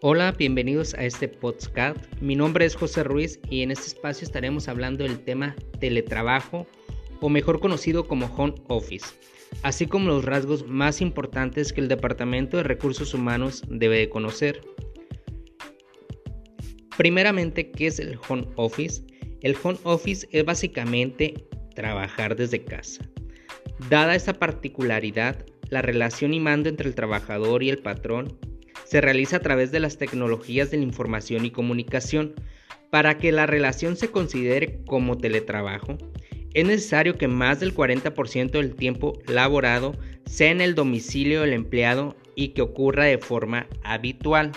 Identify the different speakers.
Speaker 1: Hola, bienvenidos a este podcast. Mi nombre es José Ruiz y en este espacio estaremos hablando del tema teletrabajo o mejor conocido como home office, así como los rasgos más importantes que el Departamento de Recursos Humanos debe de conocer. Primeramente, ¿qué es el home office? El home office es básicamente trabajar desde casa. Dada esta particularidad, la relación y mando entre el trabajador y el patrón se realiza a través de las tecnologías de la información y comunicación. Para que la relación se considere como teletrabajo, es necesario que más del 40% del tiempo laborado sea en el domicilio del empleado y que ocurra de forma habitual.